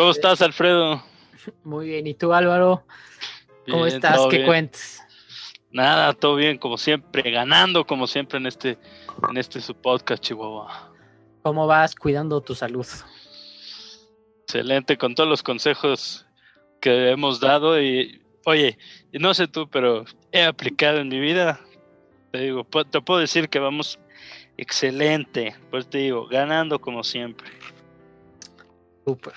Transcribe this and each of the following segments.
¿Cómo estás, Alfredo? Muy bien, ¿y tú, Álvaro? ¿Cómo estás? ¿Qué cuentas? Nada, todo bien, como siempre, ganando como siempre en este, en este su podcast, Chihuahua. ¿Cómo vas cuidando tu salud? Excelente, con todos los consejos que hemos dado y, oye, no sé tú, pero he aplicado en mi vida, te digo, te puedo decir que vamos excelente, pues te digo, ganando como siempre. Súper.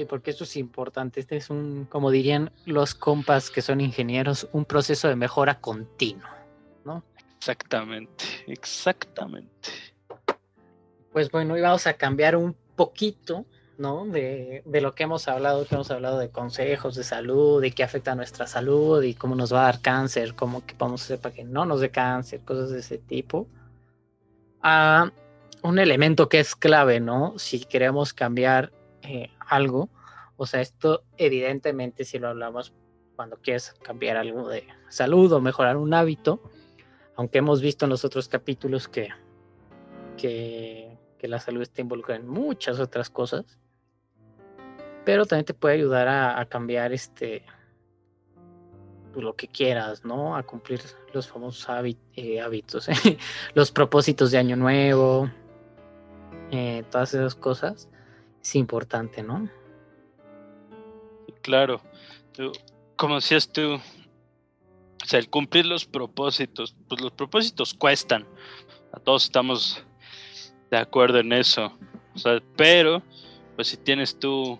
Sí, porque eso es importante. Este es un, como dirían los compas que son ingenieros, un proceso de mejora continua, ¿no? Exactamente, exactamente. Pues bueno, hoy vamos a cambiar un poquito, ¿no? De, de, lo que hemos hablado, que hemos hablado de consejos de salud, de qué afecta a nuestra salud y cómo nos va a dar cáncer, cómo que vamos a hacer para que no nos dé cáncer, cosas de ese tipo. A un elemento que es clave, ¿no? Si queremos cambiar eh, algo. O sea, esto evidentemente si lo hablamos cuando quieres cambiar algo de salud o mejorar un hábito, aunque hemos visto en los otros capítulos que, que, la salud está involucrada en muchas otras cosas, pero también te puede ayudar a, cambiar este pues, lo que quieras, ¿no? A cumplir los famosos eh, hábitos, los propósitos de año nuevo, eh, todas esas cosas es importante, ¿no? Claro, como decías tú, o sea, el cumplir los propósitos, pues los propósitos cuestan, a todos estamos de acuerdo en eso, o sea, pero pues si tienes tú,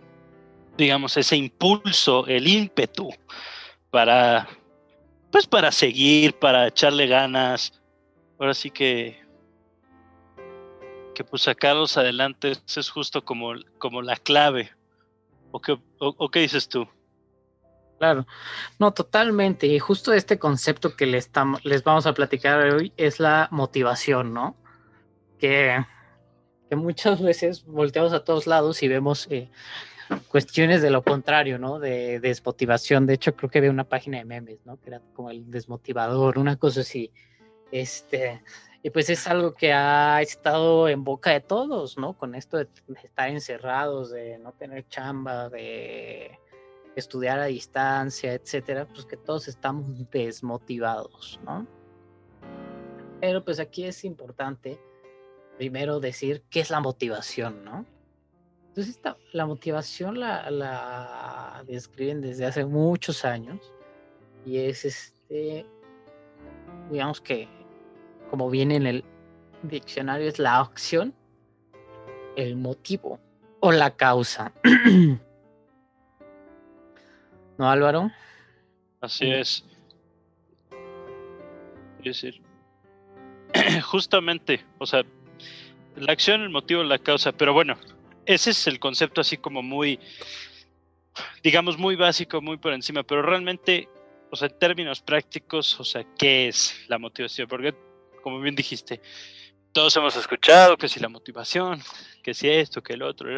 digamos, ese impulso, el ímpetu para, pues para seguir, para echarle ganas, ahora sí que que pues sacarlos adelante es justo como, como la clave. ¿O qué, o, qué dices tú? Claro, no, totalmente. Y justo este concepto que les, les vamos a platicar hoy es la motivación, ¿no? Que, que muchas veces volteamos a todos lados y vemos eh, cuestiones de lo contrario, ¿no? De, desmotivación. De hecho, creo que había una página de memes, ¿no? Que era como el desmotivador, una cosa así. Este, y pues es algo que ha estado en boca de todos, ¿no? Con esto de estar encerrados, de no tener chamba, de estudiar a distancia, etcétera, pues que todos estamos desmotivados, ¿no? Pero pues aquí es importante primero decir qué es la motivación, ¿no? Entonces la motivación la, la describen desde hace muchos años y es este, digamos que como viene en el diccionario, es la acción, el motivo o la causa. ¿No, Álvaro? Así es. Es decir, justamente, o sea, la acción, el motivo, la causa, pero bueno, ese es el concepto así como muy, digamos, muy básico, muy por encima, pero realmente, o sea, en términos prácticos, o sea, ¿qué es la motivación? Porque como bien dijiste, todos hemos escuchado que si la motivación, que si esto, que el otro,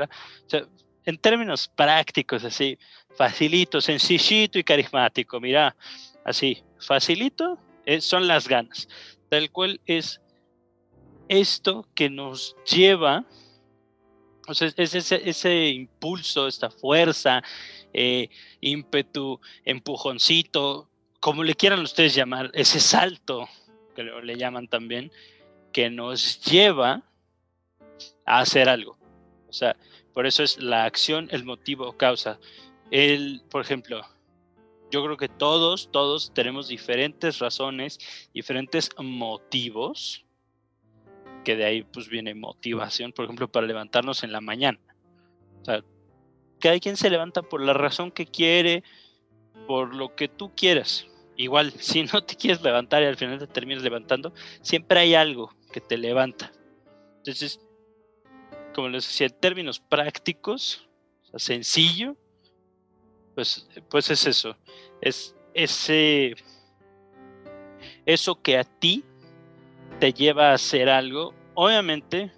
sea, en términos prácticos, así, facilito, sencillito y carismático, mira, así, facilito eh, son las ganas, tal cual es esto que nos lleva, o sea, es ese, ese impulso, esta fuerza, eh, ímpetu, empujoncito, como le quieran ustedes llamar, ese salto que le llaman también, que nos lleva a hacer algo. O sea, por eso es la acción, el motivo, causa. El, por ejemplo, yo creo que todos, todos tenemos diferentes razones, diferentes motivos, que de ahí pues viene motivación, por ejemplo, para levantarnos en la mañana. O sea, cada quien se levanta por la razón que quiere, por lo que tú quieras igual, si no te quieres levantar y al final te terminas levantando, siempre hay algo que te levanta. Entonces, como les decía, en términos prácticos, sencillo, pues, pues es eso. Es ese eso que a ti te lleva a hacer algo. Obviamente,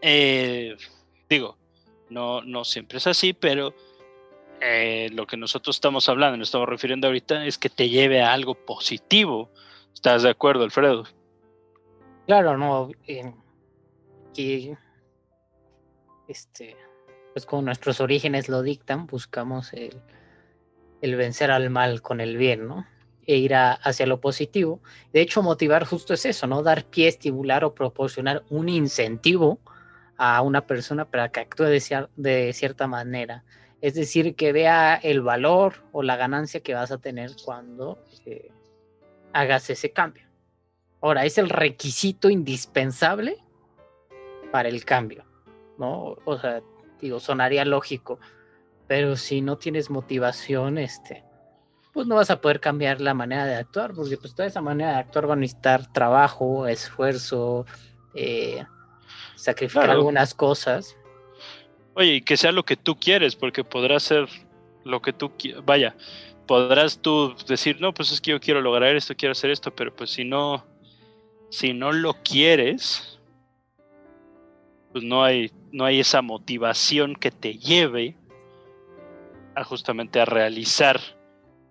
eh, digo, no, no siempre es así, pero eh, lo que nosotros estamos hablando, nos estamos refiriendo ahorita, es que te lleve a algo positivo. ¿Estás de acuerdo, Alfredo? Claro, no. que este, pues como nuestros orígenes lo dictan, buscamos el, el vencer al mal con el bien, ¿no? E ir hacia lo positivo. De hecho, motivar justo es eso, ¿no? Dar pie, estimular o proporcionar un incentivo a una persona para que actúe de, de cierta manera. Es decir, que vea el valor o la ganancia que vas a tener cuando eh, hagas ese cambio. Ahora, es el requisito indispensable para el cambio, ¿no? O sea, digo, sonaría lógico, pero si no tienes motivación, este, pues no vas a poder cambiar la manera de actuar, porque pues toda esa manera de actuar va a necesitar trabajo, esfuerzo, eh, sacrificar algunas cosas. Oye, y que sea lo que tú quieres, porque podrás ser lo que tú quieras, vaya, podrás tú decir, no, pues es que yo quiero lograr esto, quiero hacer esto, pero pues si no, si no lo quieres, pues no hay, no hay esa motivación que te lleve a justamente a realizar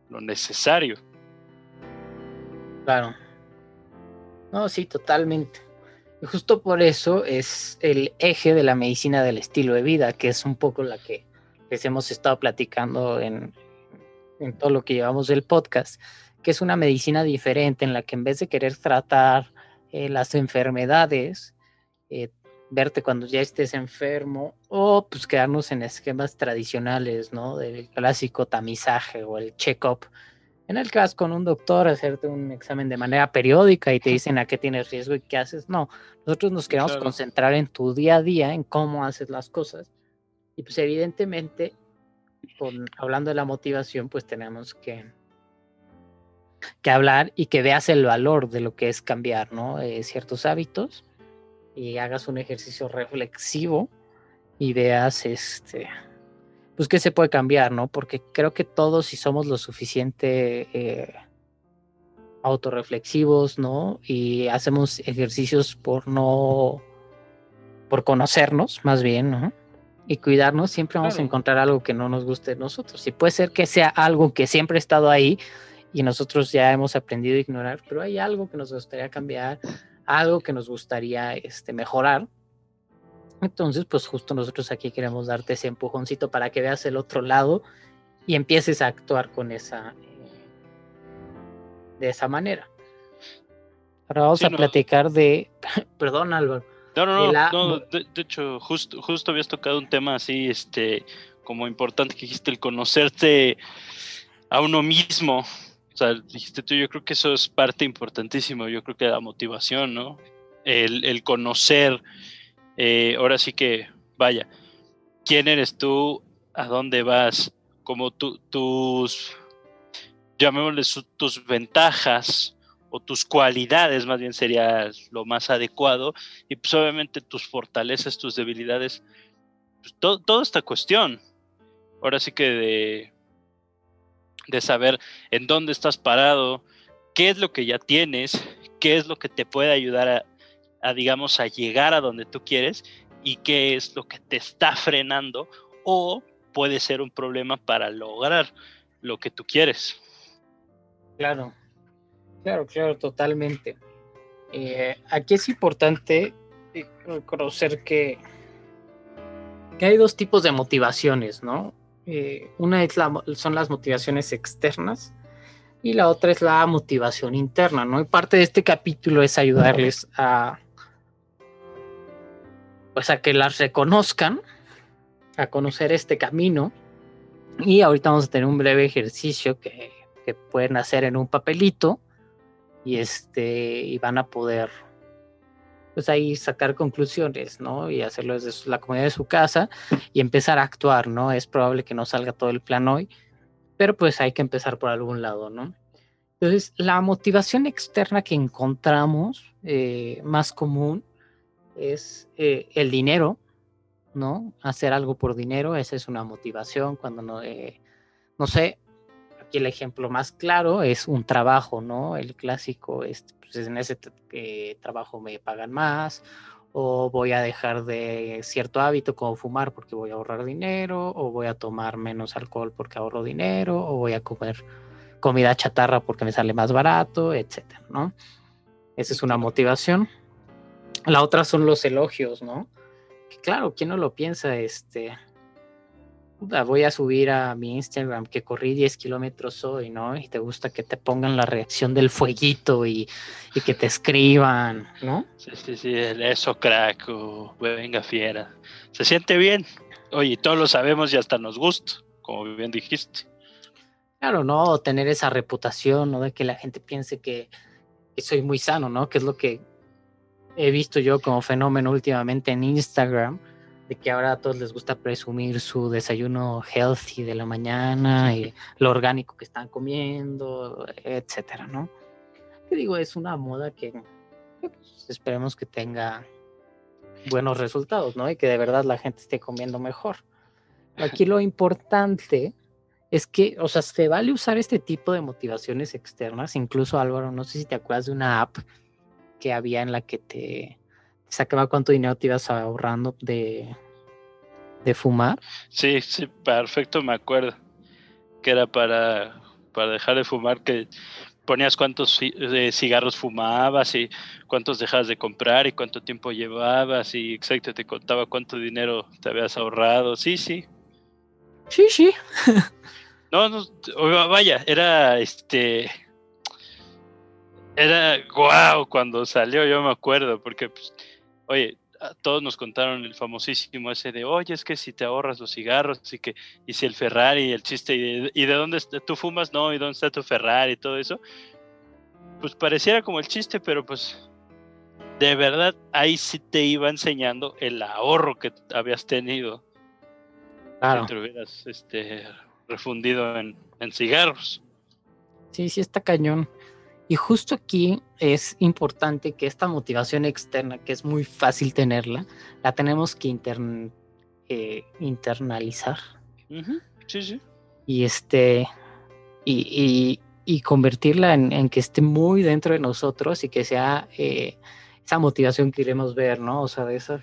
lo necesario. Claro. No, sí, totalmente. Justo por eso es el eje de la medicina del estilo de vida, que es un poco la que les hemos estado platicando en, en todo lo que llevamos del podcast, que es una medicina diferente en la que en vez de querer tratar eh, las enfermedades, eh, verte cuando ya estés enfermo o pues quedarnos en esquemas tradicionales, ¿no? Del clásico tamizaje o el check-up. En el caso con un doctor, hacerte un examen de manera periódica y te dicen a qué tienes riesgo y qué haces. No, nosotros nos queremos concentrar en tu día a día, en cómo haces las cosas. Y pues evidentemente, con, hablando de la motivación, pues tenemos que, que hablar y que veas el valor de lo que es cambiar, ¿no? Eh, ciertos hábitos y hagas un ejercicio reflexivo y veas este pues qué se puede cambiar, ¿no? Porque creo que todos si somos lo suficiente eh, autorreflexivos, ¿no? Y hacemos ejercicios por no por conocernos, más bien, ¿no? Y cuidarnos, siempre vamos a encontrar algo que no nos guste de nosotros. Y puede ser que sea algo que siempre ha estado ahí y nosotros ya hemos aprendido a ignorar, pero hay algo que nos gustaría cambiar, algo que nos gustaría este, mejorar. Entonces, pues justo nosotros aquí queremos darte ese empujoncito para que veas el otro lado y empieces a actuar con esa de esa manera. Ahora vamos a platicar de, perdón Álvaro. No, no, no, de, hecho, justo, justo habías tocado un tema así, este, como importante que dijiste, el conocerte a uno mismo, o sea, dijiste tú, yo creo que eso es parte importantísima, yo creo que la motivación, ¿no? El, conocer, eh, ahora sí que, vaya, quién eres tú, a dónde vas, como tus, llamémosle tus ventajas o tus cualidades, más bien sería lo más adecuado, y pues obviamente tus fortalezas, tus debilidades, pues toda esta cuestión, ahora sí que de de saber en dónde estás parado, qué es lo que ya tienes, qué es lo que te puede ayudar a, digamos, a llegar a donde tú quieres y qué es lo que te está frenando o puede ser un problema para lograr lo que tú quieres. Claro, claro, claro, totalmente. Eh, aquí es importante eh, conocer que, que hay dos tipos de motivaciones, ¿no? Eh, una es la, son las motivaciones externas y la otra es la motivación interna, ¿no? Y parte de este capítulo es ayudarles a, pues a que las reconozcan, a conocer este camino. Y ahorita vamos a tener un breve ejercicio que, que pueden hacer en un papelito y este y van a poder pues ahí sacar conclusiones, ¿no? Y hacerlo desde la comunidad de su casa y empezar a actuar, ¿no? Es probable que no salga todo el plan hoy, pero pues hay que empezar por algún lado, ¿no? Entonces, la motivación externa que encontramos eh, más común es eh, el dinero, ¿no? Hacer algo por dinero, esa es una motivación cuando no, eh, no sé, aquí el ejemplo más claro es un trabajo, ¿no? El clásico es, pues en ese trabajo me pagan más, o voy a dejar de cierto hábito como fumar porque voy a ahorrar dinero, o voy a tomar menos alcohol porque ahorro dinero, o voy a comer comida chatarra porque me sale más barato, etcétera, ¿no? Esa es una motivación. La otra son los elogios, ¿no? Que claro, ¿quién no lo piensa? Este, voy a subir a mi Instagram que corrí 10 kilómetros hoy, ¿no? Y te gusta que te pongan la reacción del fueguito y, que te escriban, ¿no? Sí, sí, sí, eso crack, venga fiera. Se siente bien. Oye, todos lo sabemos y hasta nos gusta, como bien dijiste. Claro, ¿no? Tener esa reputación, ¿no? De que la gente piense que, que soy muy sano, ¿no? Que es lo que he visto yo como fenómeno últimamente en Instagram de que ahora a todos les gusta presumir su desayuno healthy de la mañana y lo orgánico que están comiendo, etcétera, ¿no? Que digo, es una moda que pues, esperemos que tenga buenos resultados, ¿no? Y que de verdad la gente esté comiendo mejor. Aquí lo importante es que, o sea, se vale usar este tipo de motivaciones externas. Incluso Álvaro, no sé si te acuerdas de una app que había en la que te sacaba cuánto dinero te ibas ahorrando de, de fumar. Sí, sí, perfecto, me acuerdo. Que era para, para dejar de fumar, que ponías cuántos eh, cigarros fumabas y cuántos dejabas de comprar y cuánto tiempo llevabas y exacto te contaba cuánto dinero te habías ahorrado. Sí, sí. Sí, sí. no, no, vaya, era este era guau cuando salió, yo me acuerdo, porque pues, oye, todos nos contaron el famosísimo ese de, oye, es que si te ahorras los cigarros y que, y si el Ferrari, y el chiste, y de, dónde tú fumas, no, y dónde está tu Ferrari y todo eso, pues pareciera como el chiste, pero pues de verdad ahí sí te iba enseñando el ahorro que habías tenido. Claro. Que te hubieras este, refundido en, en cigarros. Sí, sí está cañón. Y justo aquí es importante que esta motivación externa, que es muy fácil tenerla, la tenemos que eh, internalizar. Sí, sí. Y este. Y, convertirla en, que esté muy dentro de nosotros y que sea eh, esa motivación que queremos ver, ¿no? O sea, de esas,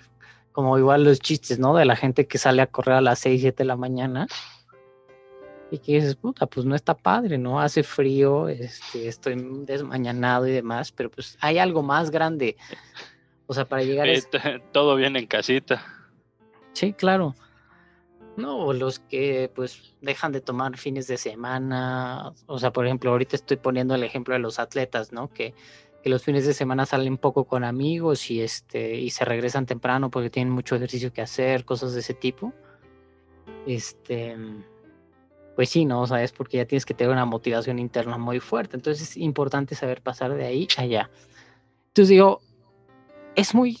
como igual los chistes, ¿no? De la gente que sale a correr a las 6, 7 de la mañana y que dices, puta, pues no está padre, ¿no? Hace frío, este, estoy desmañanado y demás, pero pues hay algo más grande. O sea, para llegar a... Todo bien en casita. Sí, claro. No, los que pues dejan de tomar fines de semana, o sea, por ejemplo, ahorita estoy poniendo el ejemplo de los atletas, ¿no? Que, que los fines de semana salen poco con amigos y este y se regresan temprano porque tienen mucho ejercicio que hacer, cosas de ese tipo. Este, pues sí, ¿no? ¿Sabes? Porque ya tienes que tener una motivación interna muy fuerte. Entonces es importante saber pasar de ahí a allá. Entonces digo, es muy,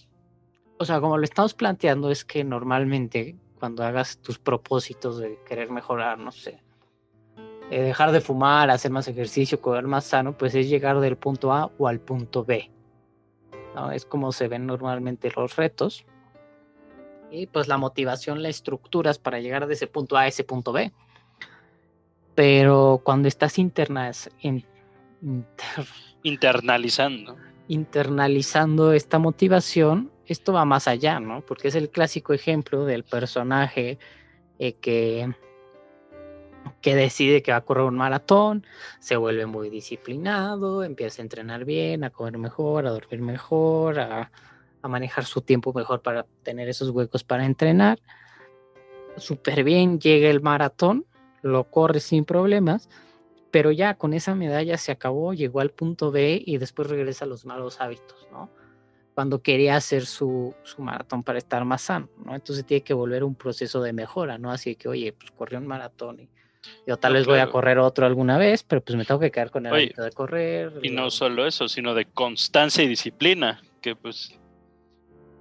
o sea, como lo estamos planteando, es que normalmente cuando hagas tus propósitos de querer mejorar, no sé, dejar de fumar, hacer más ejercicio, comer más sano, pues es llegar del punto A o al punto B. ¿no? Es como se ven normalmente los retos. Y pues la motivación la estructuras para llegar de ese punto A a ese punto B. Pero cuando estás internas, internalizando. Internalizando esta motivación, esto va más allá, ¿no? Porque es el clásico ejemplo del personaje eh, que, que decide que va a correr un maratón, se vuelve muy disciplinado, empieza a entrenar bien, a comer mejor, a dormir mejor, a, a manejar su tiempo mejor para tener esos huecos para entrenar. Súper bien, llega el maratón lo corre sin problemas, pero ya con esa medalla se acabó, llegó al punto B y después regresa a los malos hábitos, ¿no? Cuando quería hacer su, su maratón para estar más sano, ¿no? Entonces tiene que volver un proceso de mejora, ¿no? Así que, oye, pues corrió un maratón y yo tal vez voy a correr otro alguna vez, pero pues me tengo que quedar con el hábito de correr. Y no solo eso, sino de constancia y disciplina, que pues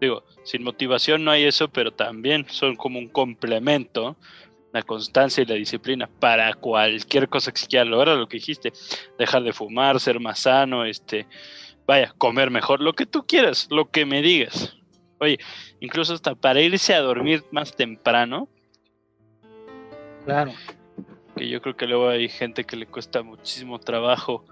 digo, sin motivación no hay eso, pero también son como un complemento la constancia y la disciplina para cualquier cosa que se quiera lograr, lo que dijiste, dejar de fumar, ser más sano, este, vaya, comer mejor, lo que tú quieras, lo que me digas. Oye, incluso hasta para irse a dormir más temprano. Claro. Que yo creo que luego hay gente que le cuesta muchísimo trabajo.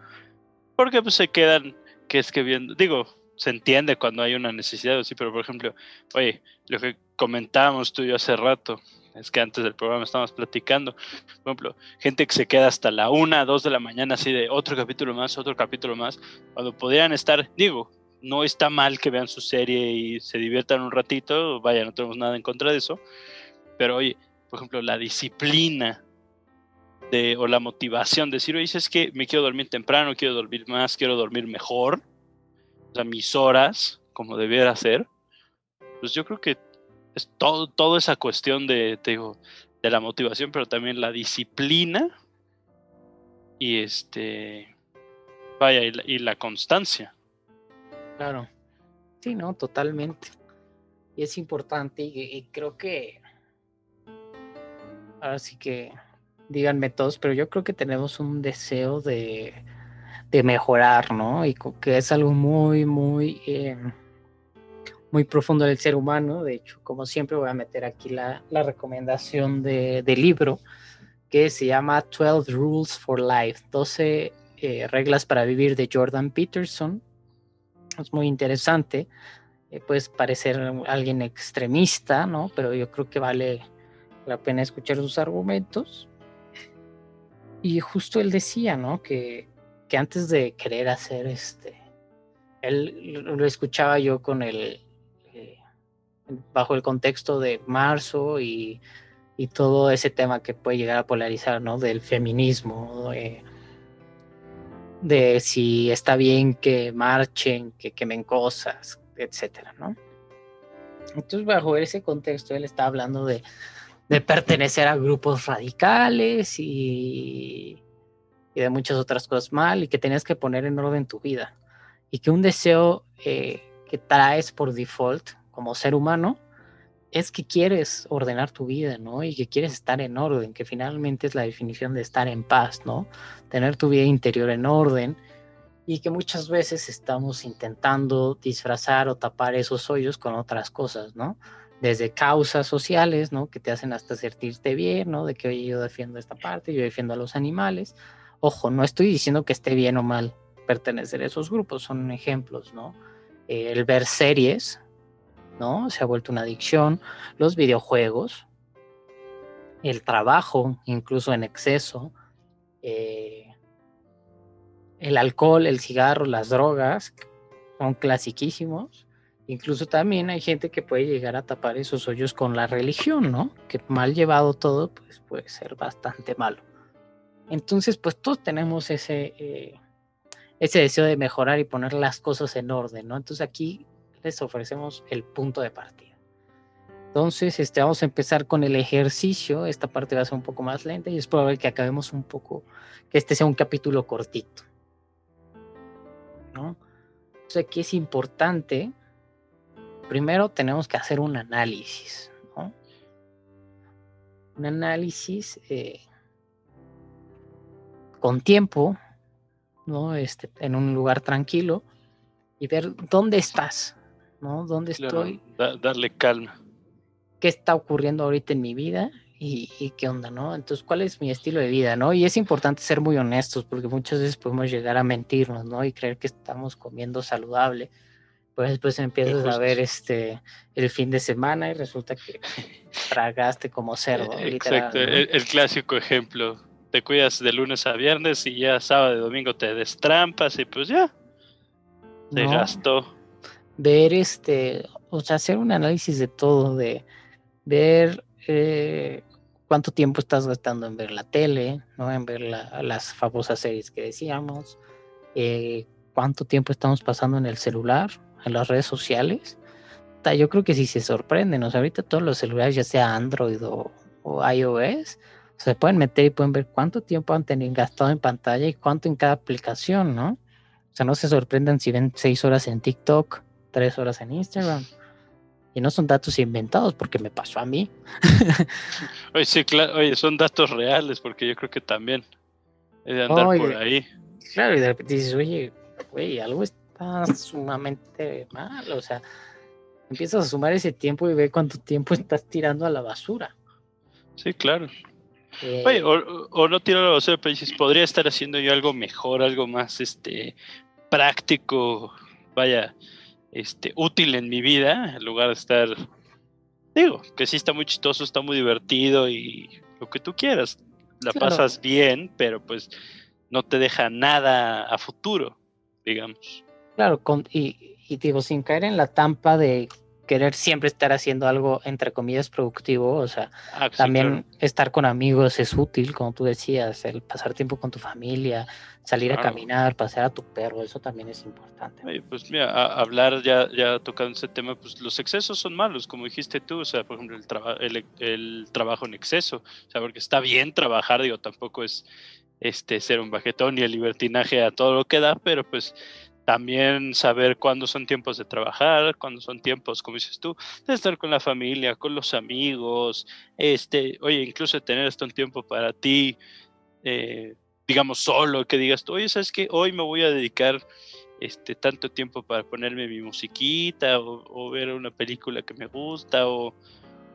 Porque pues se quedan, que es que viendo, digo, se entiende cuando hay una necesidad, sí, pero por ejemplo, oye, lo que comentábamos tú y yo hace rato, es que antes del programa estábamos platicando, por ejemplo, gente que se queda hasta la una, dos de la mañana, así de otro capítulo más, otro capítulo más, cuando podrían estar, digo, no está mal que vean su serie y se diviertan un ratito, vaya, no tenemos nada en contra de eso, pero oye, por ejemplo, la disciplina de, o la motivación de decir, oye, es que me quiero dormir temprano, quiero dormir más, quiero dormir mejor, o sea, mis horas, como debiera ser, pues yo creo que es todo, toda esa cuestión de, digo, de la motivación, pero también la disciplina y este, vaya, y la, constancia. Claro, sí, no, totalmente. Y es importante y, creo que, ahora sí que, díganme todos, pero yo creo que tenemos un deseo de, de mejorar, ¿no? Y que es algo muy, muy... Eh, muy profundo del ser humano. De hecho, como siempre, voy a meter aquí la, recomendación de, libro que se llama 12 Rules for Life, 12 eh, reglas para vivir de Jordan Peterson. Es muy interesante. Eh, puedes parecer alguien extremista, ¿no? Pero yo creo que vale la pena escuchar sus argumentos. Y justo él decía, ¿no? Que antes de querer hacer este, él lo escuchaba yo con el, bajo el contexto de marzo y, todo ese tema que puede llegar a polarizar, ¿no? Del feminismo, de, si está bien que marchen, que quemen cosas, etcétera, ¿no? Entonces, bajo ese contexto, él está hablando de, pertenecer a grupos radicales y, y, de muchas otras cosas mal y que tenías que poner en orden tu vida y que un deseo eh, que traes por default como ser humano es que quieres ordenar tu vida, ¿no? Y que quieres estar en orden, que finalmente es la definición de estar en paz, ¿no? Tener tu vida interior en orden y que muchas veces estamos intentando disfrazar o tapar esos hoyos con otras cosas, ¿no? Desde causas sociales, ¿no? Que te hacen hasta sentirte bien, ¿no? De que, oye, yo defiendo esta parte, yo defiendo a los animales. Ojo, no estoy diciendo que esté bien o mal pertenecer a esos grupos, son ejemplos, ¿no? el ver series, ¿no? Se ha vuelto una adicción, los videojuegos, el trabajo, incluso en exceso, eh, el alcohol, el cigarro, las drogas, son clasiquísimos. Incluso también hay gente que puede llegar a tapar esos hoyos con la religión, ¿no? Que mal llevado todo, pues puede ser bastante malo. Entonces, pues todos tenemos ese, eh, ese deseo de mejorar y poner las cosas en orden, ¿no? Entonces aquí les ofrecemos el punto de partida. Entonces, este, vamos a empezar con el ejercicio. Esta parte va a ser un poco más lenta y es probable que acabemos un poco, que este sea un capítulo cortito. ¿no? Entonces, aquí es importante, primero tenemos que hacer un análisis. Un análisis eh, con tiempo, ¿no? Este, en un lugar tranquilo y ver dónde estás, ¿no? ¿Dónde estoy? darle calma. ¿Qué está ocurriendo ahorita en mi vida? Y, qué onda, ¿no? Entonces, ¿cuál es mi estilo de vida, no? Y es importante ser muy honestos porque muchas veces podemos llegar a mentirnos, ¿no? Y creer que estamos comiendo saludable. Pues después empiezas a ver este el fin de semana y resulta que tragaste como cerdo. Exacto, el, clásico ejemplo. Te cuidas de lunes a viernes y ya sábado y domingo te destrampas y pues ya. Se gastó ver este, o sea, hacer un análisis de todo, de ver eh, cuánto tiempo estás gastando en ver la tele, ¿no? En ver las famosas series que decíamos, eh, cuánto tiempo estamos pasando en el celular, en las redes sociales. Yo creo que si se sorprenden, o sea, ahorita todos los celulares, ya sea Android o, iOS, se pueden meter y pueden ver cuánto tiempo han tenido gastado en pantalla y cuánto en cada aplicación, ¿no? O sea, no se sorprendan si ven seis horas en TikTok, tres horas en Instagram. Y no son datos inventados porque me pasó a mí. oye, sí, claro, oye, son datos reales porque yo creo que también he de andar por ahí. Claro, y de repente dices, oye, güey, algo está sumamente mal, o sea, Empiezas a sumar ese tiempo y ve cuánto tiempo estás tirando a la basura. Sí, claro. Oye, o, no tirar a la basura, pero dices, podría estar haciendo yo algo mejor, algo más este práctico, vaya, este, útil en mi vida, en lugar de estar, digo, que sí está muy chistoso, está muy divertido y lo que tú quieras, la pasas bien, pero pues no te deja nada a futuro, digamos. Claro, con, y, y digo, sin caer en la tampa de querer siempre estar haciendo algo, entre comillas, productivo. O sea, ah, también estar con amigos es útil, como tú decías, el pasar tiempo con tu familia, salir a caminar, pasear a tu perro, eso también es importante. pues mira, hablar ya, ya tocando ese tema, pues los excesos son malos, como dijiste tú, o sea, por ejemplo, el, el, trabajo en exceso, o sea, porque está bien trabajar, digo, tampoco es este ser un bajetón y el libertinaje a todo lo que da, pero pues también saber cuándo son tiempos de trabajar, cuándo son tiempos, como dices tú, de estar con la familia, con los amigos, este, oye, incluso tener esto un tiempo para ti, eh, digamos solo, que digas tú, oye, ¿sabes qué? Hoy me voy a dedicar este, tanto tiempo para ponerme mi musiquita o, ver una película que me gusta o,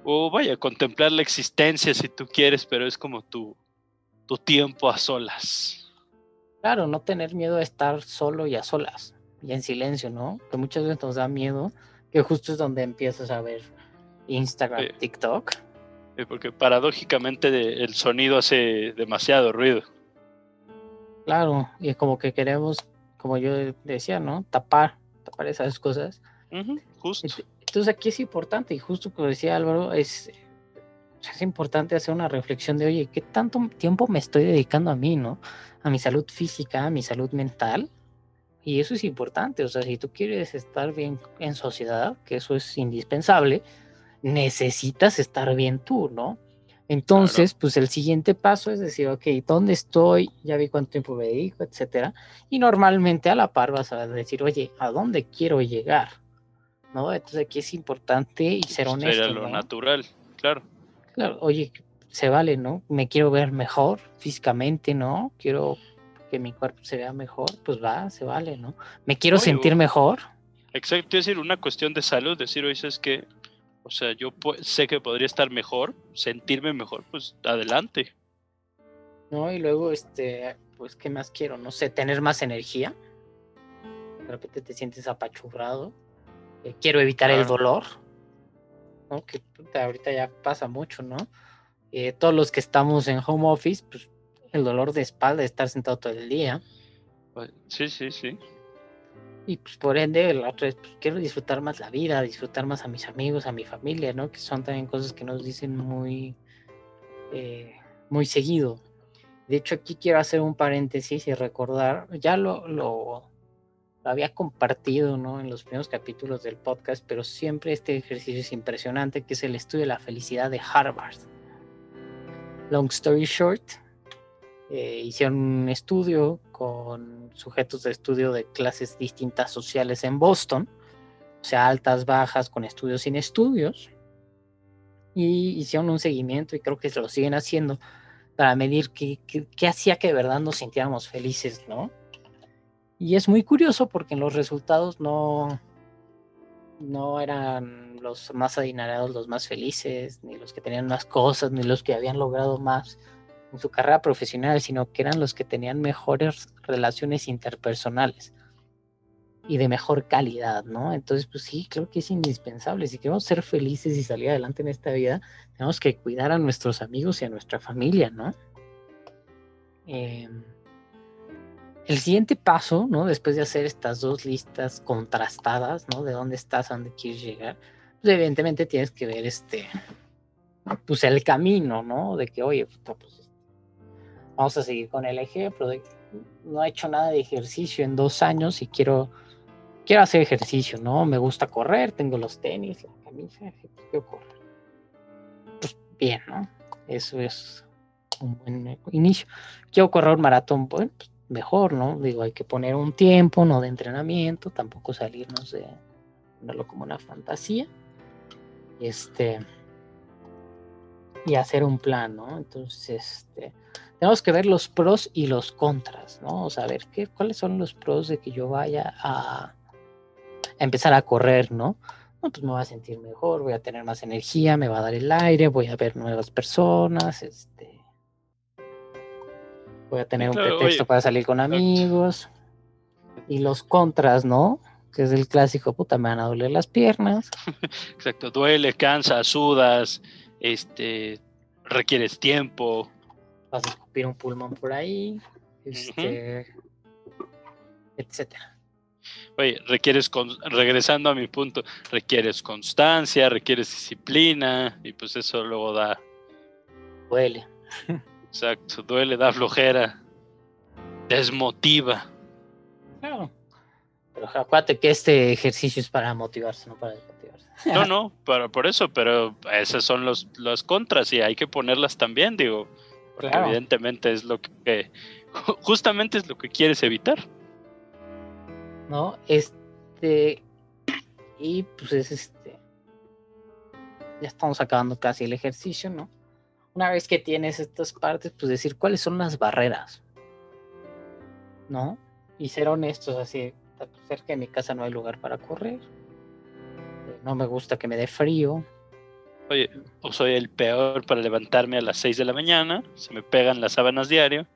o, vaya, contemplar la existencia si tú quieres, pero es como tu, tu tiempo a solas. Claro, no tener miedo a estar solo y a solas y en silencio, ¿no? Que muchas veces nos da miedo, que justo es donde empiezas a ver Instagram, TikTok. porque paradójicamente el sonido hace demasiado ruido. Claro, y es como que queremos, como yo decía, ¿no? Tapar, tapar esas cosas. justo. Entonces aquí es importante, y justo como decía Álvaro, es, es importante hacer una reflexión de, oye, ¿qué tanto tiempo me estoy dedicando a mí, ¿no? a mi salud física, a mi salud mental. Y eso es importante, o sea, si tú quieres estar bien en sociedad, que eso es indispensable, necesitas estar bien tú, ¿no? Entonces, pues el siguiente paso es decir, ok, ¿dónde estoy? Ya vi cuánto tiempo me dedico, etcétera. Y normalmente a la par vas a decir, oye, ¿a dónde quiero llegar? ¿No? Entonces aquí es importante y ser pues, honesto. Sería lo natural, claro. Claro, oye, se vale, ¿no? Me quiero ver mejor físicamente, ¿no? Quiero que mi cuerpo se vea mejor, pues va, se vale, ¿no? Me quiero sentir mejor. Exacto, es decir, una cuestión de salud, decir, oye, es que, o sea, yo sé que podría estar mejor, sentirme mejor, pues adelante. No, y luego, este, pues, ¿qué más quiero? No sé, tener más energía. De repente te sientes apachurrado. Eh, quiero evitar el dolor, ¿no? Que ahorita ya pasa mucho, ¿no? Eh, todos los que estamos en home office, pues el dolor de espalda de estar sentado todo el día. Pues, sí, sí, sí. Y pues por ende, la otra es, pues, quiero disfrutar más la vida, disfrutar más a mis amigos, a mi familia, ¿no? Que son también cosas que nos dicen muy, eh, muy seguido. De hecho, aquí quiero hacer un paréntesis y recordar, ya lo, lo, lo había compartido, ¿no? En los primeros capítulos del podcast, pero siempre este ejercicio es impresionante, que es el estudio de la felicidad de Harvard. Long story short, eh, hicieron un estudio con sujetos de estudio de clases distintas sociales en Boston, o sea, altas, bajas, con estudios sin estudios, y hicieron un seguimiento y creo que se lo siguen haciendo para medir qué, qué hacía que de verdad nos sintiéramos felices, ¿no? Y es muy curioso porque en los resultados no, no eran los más adinerados los más felices, ni los que tenían más cosas, ni los que habían logrado más en su carrera profesional, sino que eran los que tenían mejores relaciones interpersonales y de mejor calidad, ¿no? Entonces, pues sí, creo que es indispensable. Si queremos ser felices y salir adelante en esta vida, tenemos que cuidar a nuestros amigos y a nuestra familia, ¿no? Eh, el siguiente paso, ¿no? Después de hacer estas dos listas contrastadas, ¿no? De dónde estás, a dónde quieres llegar, pues evidentemente tienes que ver este, pues el camino, ¿no? De que, oye, pues, vamos a seguir con el ejemplo de no he hecho nada de ejercicio en dos años y quiero, quiero hacer ejercicio, ¿no? Me gusta correr, tengo los tenis, la camisa, quiero correr. Pues bien, ¿no? Eso es un buen inicio. Quiero correr un maratón, bueno, pues mejor, ¿no? Digo, hay que poner un tiempo, no de entrenamiento, tampoco salirnos de ponerlo como una fantasía. Este y hacer un plan, ¿no? Entonces, este tenemos que ver los pros y los contras, ¿no? O saber qué, cuáles son los pros de que yo vaya a, empezar a correr, ¿no? no, pues me voy a sentir mejor, voy a tener más energía, me va a dar el aire, voy a ver nuevas personas, este, voy a tener un pretexto para salir con amigos. Y los contras, ¿no? Que es el clásico, puta, me van a doler las piernas. Exacto, duele, cansa, sudas, este, requieres tiempo. Vas a escupir un pulmón por ahí, este, etcétera. Oye, requieres, regresando a mi punto, requieres constancia, requieres disciplina, y pues eso luego da. Duele. Exacto, duele, da flojera, desmotiva. Claro. Pero acuérdate que este ejercicio es para motivarse, no para desmotivarse. No, no, para, por eso, pero esas son los, las contras y hay que ponerlas también, digo, porque evidentemente es lo que, justamente es lo que quieres evitar. ¿no? Este, y pues es este, ya estamos acabando casi el ejercicio, ¿no? Una vez que tienes estas partes, pues decir cuáles son las barreras, ¿no? Y ser honestos, así, cerca de mi casa no hay lugar para correr, no me gusta que me dé frío. Oye, o soy el peor para levantarme a las 6 de la mañana, se me pegan las sábanas diario.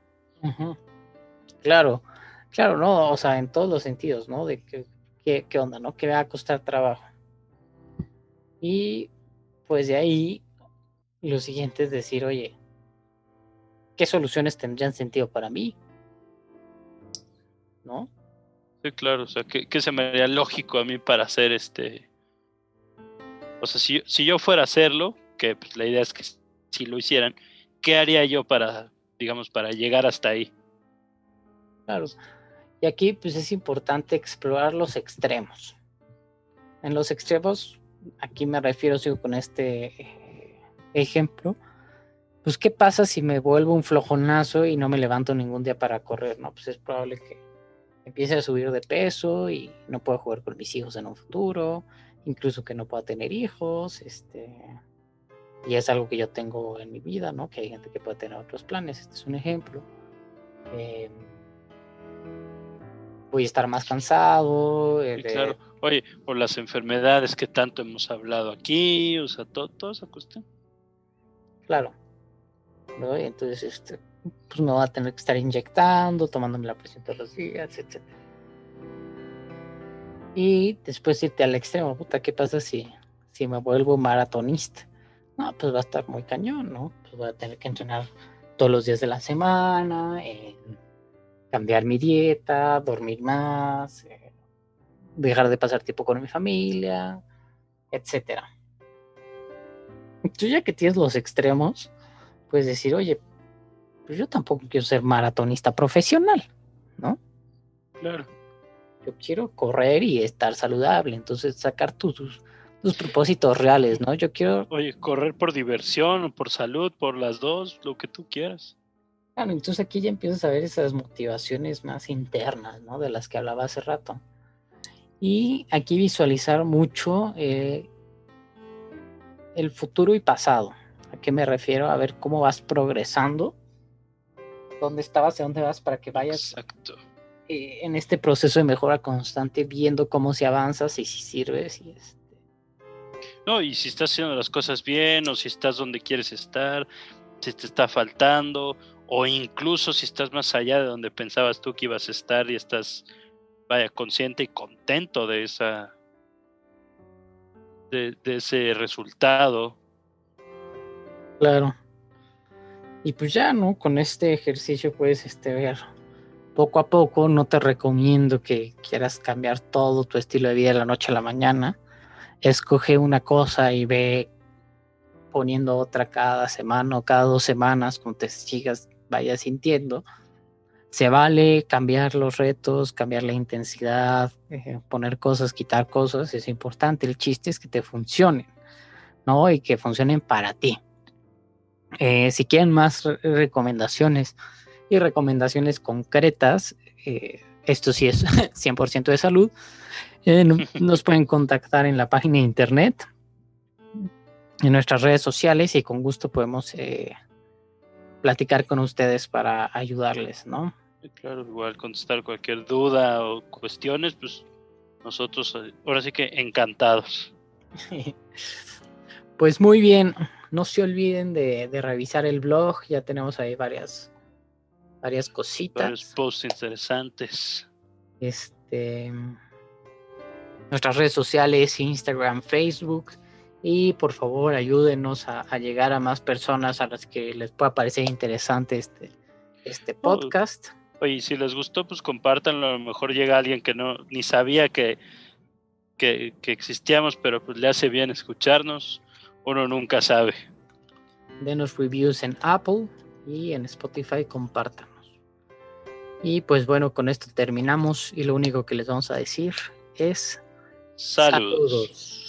Claro, Claro, no, o sea, en todos los sentidos, ¿no? De qué, qué onda, ¿no? Que va a costar trabajo. Y pues de ahí lo siguiente es decir, oye, ¿qué soluciones tendrían sentido para mí? ¿No? Sí, claro, o sea, ¿qué, se me haría lógico a mí para hacer este? O sea, si, si yo fuera a hacerlo, que pues, la idea es que si lo hicieran, ¿qué haría yo para, digamos, para llegar hasta ahí? Claro. Y aquí pues es importante explorar los extremos. En los extremos, aquí me refiero, sigo con este ejemplo, pues qué pasa si me vuelvo un flojonazo y no me levanto ningún día para correr, ¿no? Pues es probable que empiece a subir de peso y no pueda jugar con mis hijos en un futuro, incluso que no pueda tener hijos, este, y es algo que yo tengo en mi vida, ¿no? Que hay gente que puede tener otros planes, este es un ejemplo. Eh, voy a estar más cansado. Eh, claro. Oye, por las enfermedades que tanto hemos hablado aquí, o sea, todo, toda esa cuestión. Claro. Entonces, este, pues me voy a tener que estar inyectando, tomándome la presión todos los días, etc. Y después irte al extremo, puta, ¿qué pasa si, si me vuelvo maratonista? No, pues va a estar muy cañón, ¿no? Pues voy a tener que entrenar todos los días de la semana, cambiar mi dieta, dormir más, eh, dejar de pasar tiempo con mi familia, etc. Tú ya que tienes los extremos, puedes decir, oye, pues yo tampoco quiero ser maratonista profesional, ¿no? Claro. Yo quiero correr y estar saludable, entonces sacar tus, tus propósitos reales, ¿no? Yo quiero... Oye, correr por diversión o por salud, por las dos, lo que tú quieras. Claro, entonces aquí ya empiezas a ver esas motivaciones más internas, ¿no? De las que hablaba hace rato. Y aquí visualizar mucho eh, el futuro y pasado. ¿A qué me refiero? A ver cómo vas progresando, dónde estabas, y dónde vas, para que vayas eh, en este proceso de mejora constante, viendo cómo se avanza, y si sirves. Y este... No, y si estás haciendo las cosas bien, o si estás donde quieres estar, si te está faltando, o incluso si estás más allá de donde pensabas tú que ibas a estar y estás, vaya, consciente y contento de esa, de, ese resultado. Claro. Y pues ya, ¿no? Con este ejercicio puedes este, ver poco a poco. No te recomiendo que quieras cambiar todo tu estilo de vida de la noche a la mañana. Escoge una cosa y ve poniendo otra cada semana o cada dos semanas, cuando te sigas vaya sintiendo. Se vale cambiar los retos, cambiar la intensidad, eh, poner cosas, quitar cosas, es importante. El chiste es que te funcionen, ¿no? Y que funcionen para ti. Eh, si quieren más recomendaciones y recomendaciones concretas, eh, esto sí es 100% de salud, nos pueden contactar en la página de internet, en nuestras redes sociales y con gusto podemos platicar con ustedes para ayudarles, ¿no? Claro, igual contestar cualquier duda o cuestiones, pues nosotros eh, ahora sí que encantados. Pues muy bien, no se olviden de, revisar el blog, ya tenemos ahí varias, varias cositas. Varios posts interesantes. Este, nuestras redes sociales, Instagram, Facebook. Y por favor ayúdenos a, llegar a más personas a las que les pueda parecer interesante este, este podcast. Oye, si les gustó, pues compártanlo. A lo mejor llega alguien que no ni sabía que, que, existíamos, pero pues le hace bien escucharnos. Uno nunca sabe. Denos reviews en Apple y en Spotify, compártanos. Y pues bueno, con esto terminamos y lo único que les vamos a decir es saludos.